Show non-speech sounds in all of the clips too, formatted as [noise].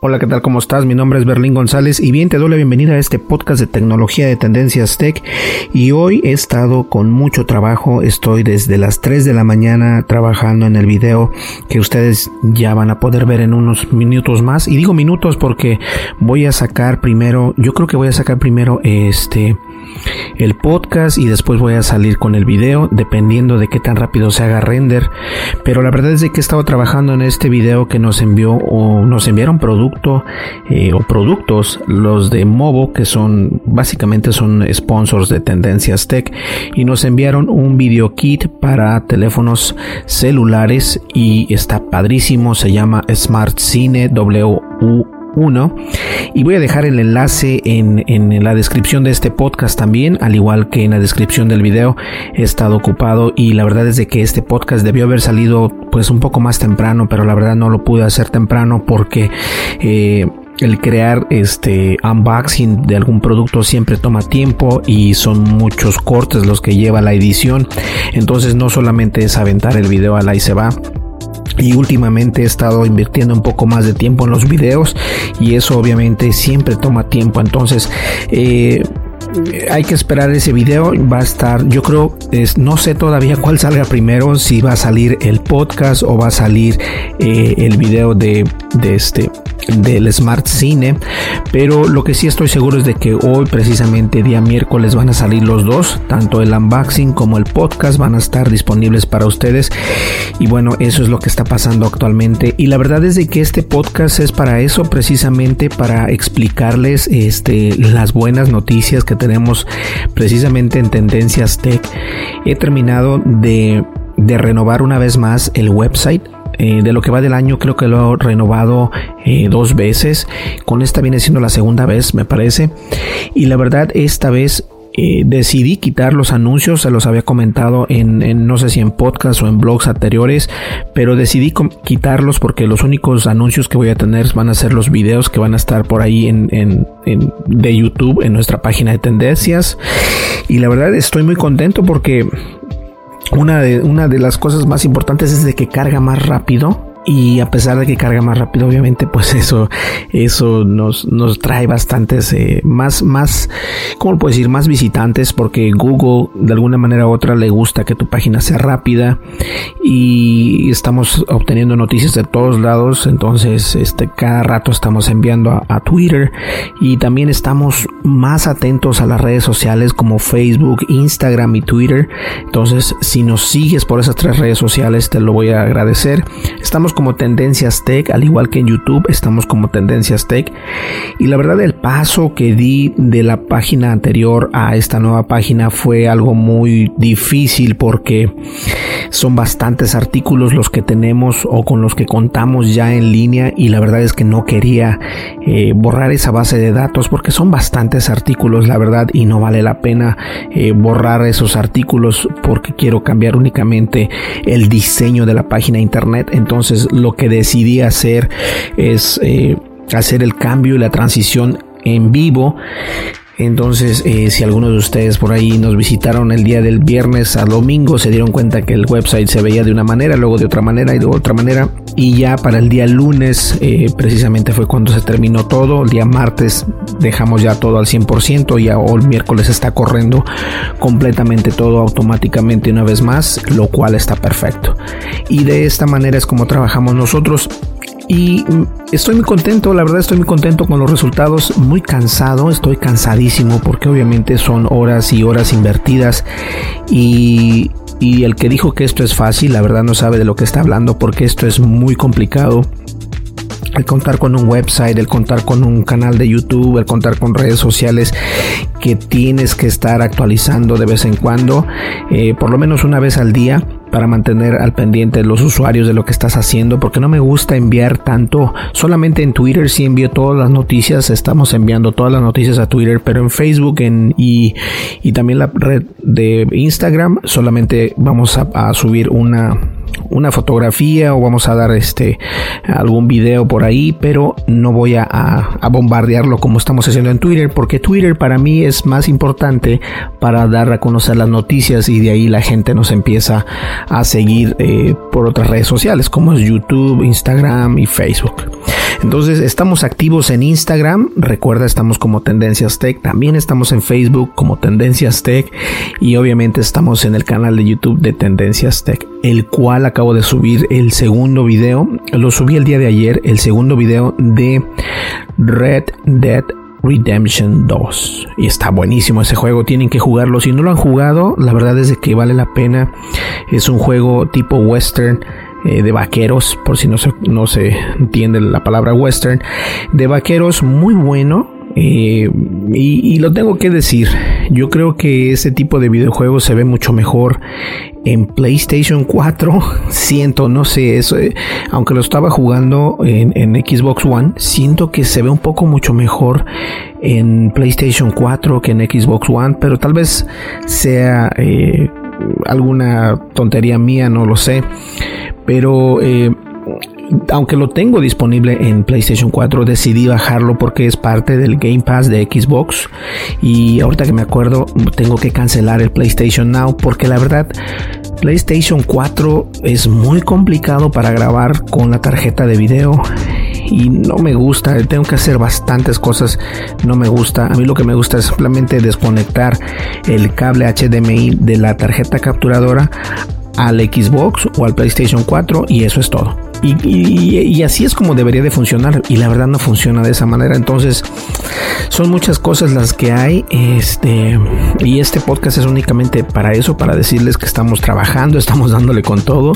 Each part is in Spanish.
Hola, ¿qué tal? ¿Cómo estás? Mi nombre es Berlín González y bien te doy la bienvenida a este podcast de tecnología de tendencias tech y hoy he estado con mucho trabajo, estoy desde las 3 de la mañana trabajando en el video que ustedes ya van a poder ver en unos minutos más y digo minutos porque voy a sacar primero, yo creo que voy a sacar primero este el podcast y después voy a salir con el video dependiendo de qué tan rápido se haga render. Pero la verdad es de que he estado trabajando en este video que nos envió o nos enviaron producto eh, o productos los de Movo que son básicamente son sponsors de Tendencias Tech. Y nos enviaron un video kit para teléfonos celulares y está padrísimo se llama Smart Cine W 1 y voy a dejar el enlace en, en, la descripción de este podcast también al igual que en la descripción del video. He estado ocupado y la verdad es de que este podcast debió haber salido pues un poco más temprano pero la verdad no lo pude hacer temprano porque eh, el crear este unboxing de algún producto siempre toma tiempo y son muchos cortes los que lleva la edición. Entonces no solamente es aventar el video al ahí se va y últimamente he estado invirtiendo un poco más de tiempo en los videos y eso obviamente siempre toma tiempo. Entonces eh, hay que esperar ese video va a estar yo creo no sé todavía cuál salga primero si va a salir el podcast o va a salir eh, el video de, de este del Smart Cine, pero lo que sí estoy seguro es de que hoy precisamente día miércoles van a salir los dos, tanto el unboxing como el podcast van a estar disponibles para ustedes y bueno, eso es lo que está pasando actualmente y la verdad es de que este podcast es para eso, precisamente para explicarles este las buenas noticias que tenemos precisamente en Tendencias Tech. He terminado de de renovar una vez más el website eh, de lo que va del año creo que lo he renovado eh, dos veces. Con esta viene siendo la segunda vez, me parece. Y la verdad, esta vez eh, decidí quitar los anuncios, se los había comentado en, no sé si en podcast o en blogs anteriores, pero decidí quitarlos porque los únicos anuncios que voy a tener van a ser los videos que van a estar por ahí en, en, de YouTube en nuestra página de tendencias. Y la verdad estoy muy contento porque una de, una de las cosas más importantes es de que carga más rápido y a pesar de que carga más rápido obviamente pues [laughs] eso eso nos, nos trae bastantes eh, más más cómo puedo decir más visitantes porque Google de alguna manera u otra le gusta que tu página sea rápida y estamos obteniendo noticias de todos lados. Entonces este cada rato estamos enviando a, a Twitter y también estamos más atentos a las redes sociales como Facebook Instagram y Twitter. Entonces si nos sigues por esas tres redes sociales te lo voy a agradecer. Estamos como Tendencias Tech, al igual que en YouTube estamos como Tendencias Tech. Y la verdad el paso que di de la página anterior a esta nueva página fue algo muy difícil porque son bastantes artículos los que tenemos o con los que contamos ya en línea y la verdad es que no quería eh, borrar esa base de datos porque son bastantes artículos la verdad y no vale la pena eh, borrar esos artículos porque quiero cambiar únicamente el diseño de la página internet entonces lo que decidí hacer es eh, hacer el cambio y la transición en vivo Entonces, eh, si algunos de ustedes por ahí nos visitaron el día del viernes a domingo, se dieron cuenta que el website se veía de una manera, luego de otra manera y de otra manera. Y ya para el día lunes, eh, precisamente fue cuando se terminó todo. El día martes dejamos ya todo al 100%. Ya el miércoles está corriendo completamente todo automáticamente una vez más, lo cual está perfecto. Y de esta manera es como trabajamos nosotros. Y estoy muy contento, la verdad estoy muy contento con los resultados, muy cansado, estoy cansadísimo porque obviamente son horas y horas invertidas y, y el que dijo que esto es fácil, la verdad no sabe de lo que está hablando porque esto es muy complicado. El contar con un website, el contar con un canal de YouTube, el contar con redes sociales que tienes que estar actualizando de vez en cuando, eh, por lo menos una vez al día para mantener al pendiente los usuarios de lo que estás haciendo, porque no me gusta enviar tanto, solamente en Twitter sí envío todas las noticias, estamos enviando todas las noticias a Twitter, pero en Facebook y, también la red de Instagram solamente vamos a subir una una fotografía o vamos a dar este algún video por ahí, pero no voy a, bombardearlo como estamos haciendo en Twitter, porque Twitter para mí es más importante para dar a conocer las noticias y de ahí la gente nos empieza a seguir eh, por otras redes sociales como es YouTube, Instagram y Facebook. Entonces estamos activos en Instagram, recuerda estamos como Tendencias Tech, también estamos en Facebook como Tendencias Tech y obviamente estamos en el canal de YouTube de Tendencias Tech, el cual acabo de subir el segundo video, lo subí el día de ayer, el segundo video de Red Dead Redemption 2. Y está buenísimo ese juego, tienen que jugarlo. Si no lo han jugado, la verdad es que vale la pena. Es un juego tipo western eh, de vaqueros, por si no se, no se entiende la palabra western, de vaqueros muy bueno. Eh, y, lo tengo que decir, yo creo que ese tipo de videojuegos se ve mucho mejor en PlayStation 4. [laughs] Siento, no sé, eso, eh, aunque lo estaba jugando en, en, Xbox One, siento que se ve un poco mucho mejor en PlayStation 4 que en Xbox One, pero tal vez sea alguna tontería mía, no lo sé. Pero eh, aunque lo tengo disponible en PlayStation 4, decidí bajarlo porque es parte del Game Pass de Xbox. Y ahorita que me acuerdo, tengo que cancelar el PlayStation Now porque la verdad, PlayStation 4 es muy complicado para grabar con la tarjeta de video. Y no me gusta, tengo que hacer bastantes cosas, no me gusta. A mí lo que me gusta es simplemente desconectar el cable HDMI de la tarjeta capturadora al Xbox o al PlayStation 4 y eso es todo. Y, así es como debería de funcionar y la verdad no funciona de esa manera. Entonces son muchas cosas las que hay. Este y este podcast es únicamente para eso, para decirles que estamos trabajando, estamos dándole con todo.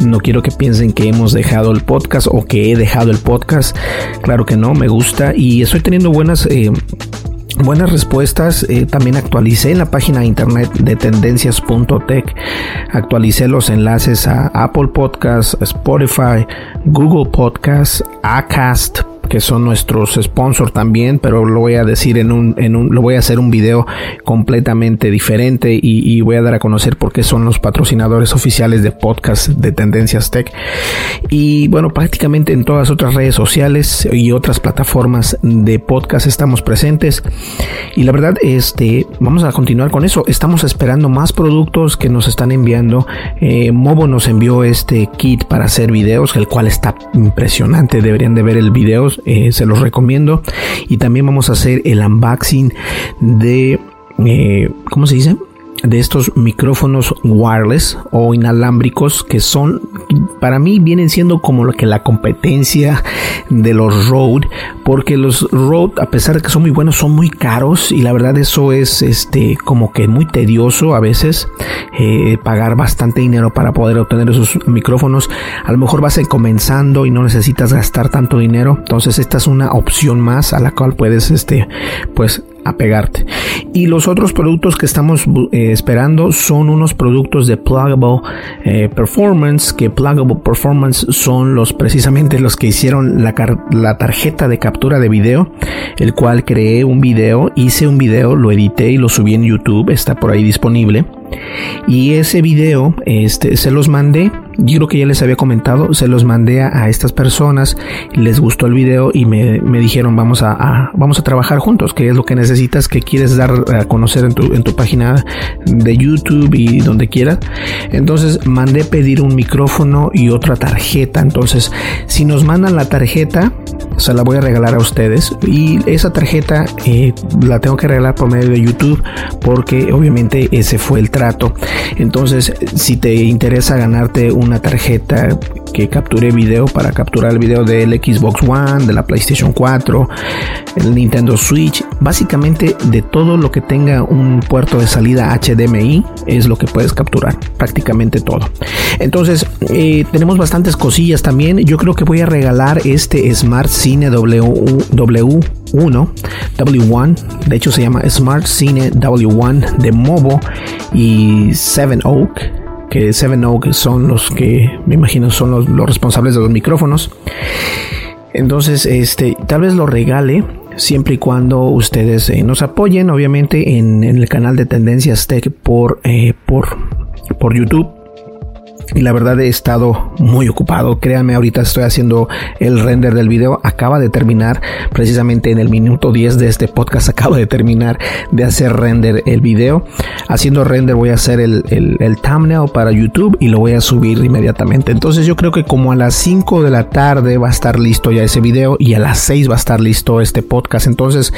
No quiero que piensen que hemos dejado el podcast o que he dejado el podcast. Claro que no, me gusta y estoy teniendo buenas eh, buenas respuestas. Eh, también actualicé en la página de internet de tendencias.tech. Actualicé los enlaces a Apple Podcasts, Spotify, Google Podcasts, Acast, que son nuestros sponsors también, pero lo voy a decir en un, en un, lo voy a hacer un video completamente diferente y, voy a dar a conocer por qué son los patrocinadores oficiales de podcast de Tendencias Tech. Y bueno, prácticamente en todas otras redes sociales y otras plataformas de podcast estamos presentes. Y la verdad, este, vamos a continuar con eso. Estamos esperando más productos que nos están enviando. Eh, Mobo nos envió este kit para hacer videos, el cual está impresionante. Deberían de ver el video eh, se los recomiendo. Y también vamos a hacer el unboxing de, eh, ¿cómo se dice? de estos micrófonos wireless o inalámbricos que son para mí vienen siendo como lo que la competencia de los Rode porque los Rode a pesar de que son muy buenos son muy caros y la verdad eso es este como que muy tedioso a veces eh, pagar bastante dinero para poder obtener esos micrófonos. A lo mejor vas comenzando y no necesitas gastar tanto dinero entonces esta es una opción más a la cual puedes este pues apegarte. Y los otros productos que estamos eh, esperando son unos productos de Pluggable eh, Performance, que Pluggable Performance son los precisamente los que hicieron la, la, tarjeta de captura de video, el cual creé un video, hice un video, lo edité y lo subí en YouTube, está por ahí disponible y ese video este, se los mandé yo creo que ya les había comentado, se los mandé a, estas personas, les gustó el video y me, dijeron vamos a, vamos a trabajar juntos, que es lo que necesitas, que quieres dar a conocer en tu, en tu página de YouTube y donde quieras. Entonces mandé pedir un micrófono y otra tarjeta. Entonces, si nos mandan la tarjeta, se la voy a regalar a ustedes y esa tarjeta eh, la tengo que regalar por medio de YouTube porque obviamente ese fue el trato. Entonces, si te interesa ganarte un una tarjeta que capture video para capturar el video del Xbox One, de la PlayStation 4, el Nintendo Switch, básicamente de todo lo que tenga un puerto de salida HDMI es lo que puedes capturar, prácticamente todo. Entonces, eh, tenemos bastantes cosillas también. Yo creo que voy a regalar este Smart Cine W, W1, W1, de hecho se llama Smart Cine W1 de Movo y Seven Oak que Seven Oak son los que me imagino son los, responsables de los micrófonos. Entonces, este, tal vez lo regale siempre y cuando ustedes eh, nos apoyen, obviamente, en, el canal de Tendencias Tech por, eh, por, por YouTube y la verdad he estado muy ocupado. Créanme, ahorita estoy haciendo el render del video. Acaba de terminar precisamente en el minuto 10 de este podcast. [laughs] Acabo de terminar de hacer render el video. Haciendo render voy a hacer el, el, thumbnail para YouTube y lo voy a subir inmediatamente. Entonces yo creo que como a las 5 de la tarde va a estar listo ya ese video y a las 6 va a estar listo este podcast. Entonces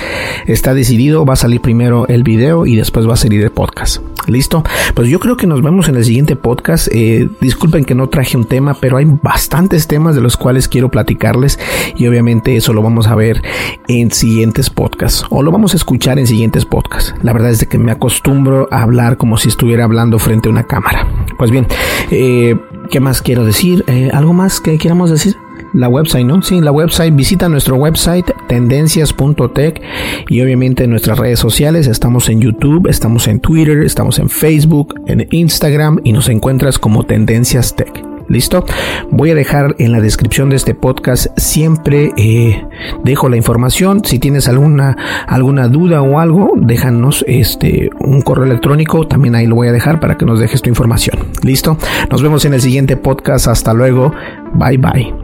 está decidido. Va a salir primero el video y después va a salir el podcast. Listo. Pues yo creo que nos vemos en el siguiente podcast. Eh, Disculpen que no traje un tema, pero hay bastantes temas de los cuales quiero platicarles y obviamente eso lo vamos a ver en siguientes podcasts o lo vamos a escuchar en siguientes podcasts. La verdad es de que me acostumbro a hablar como si estuviera hablando frente a una cámara. Pues bien, eh, ¿qué más quiero decir? Eh, ¿Algo más que queramos decir? La website, ¿no? Sí, la website, visita nuestro website tendencias.tech y obviamente en nuestras redes sociales, estamos en YouTube, estamos en Twitter, estamos en Facebook, en Instagram y nos encuentras como Tendencias Tech. ¿Listo? Voy a dejar en la descripción de este podcast siempre eh, dejo la información. Si tienes alguna alguna duda o algo, déjanos este un correo electrónico. También ahí lo voy a dejar para que nos dejes tu información. ¿Listo? Nos vemos en el siguiente podcast. Hasta luego. Bye bye.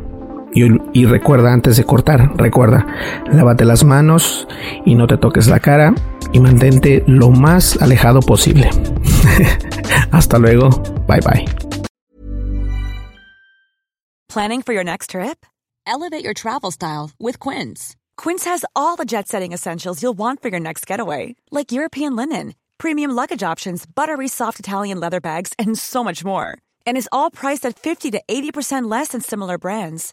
Y, recuerda, antes de cortar, recuerda, lávate las manos y no te toques la cara y mantente lo más alejado posible. [laughs] Hasta luego. Bye bye. Planning for your next trip? Elevate your travel style with Quince. Quince has all the jet setting essentials you'll want for your next getaway, like European linen, premium luggage options, buttery soft Italian leather bags, and so much more. And is all priced at 50 to 80% less than similar brands.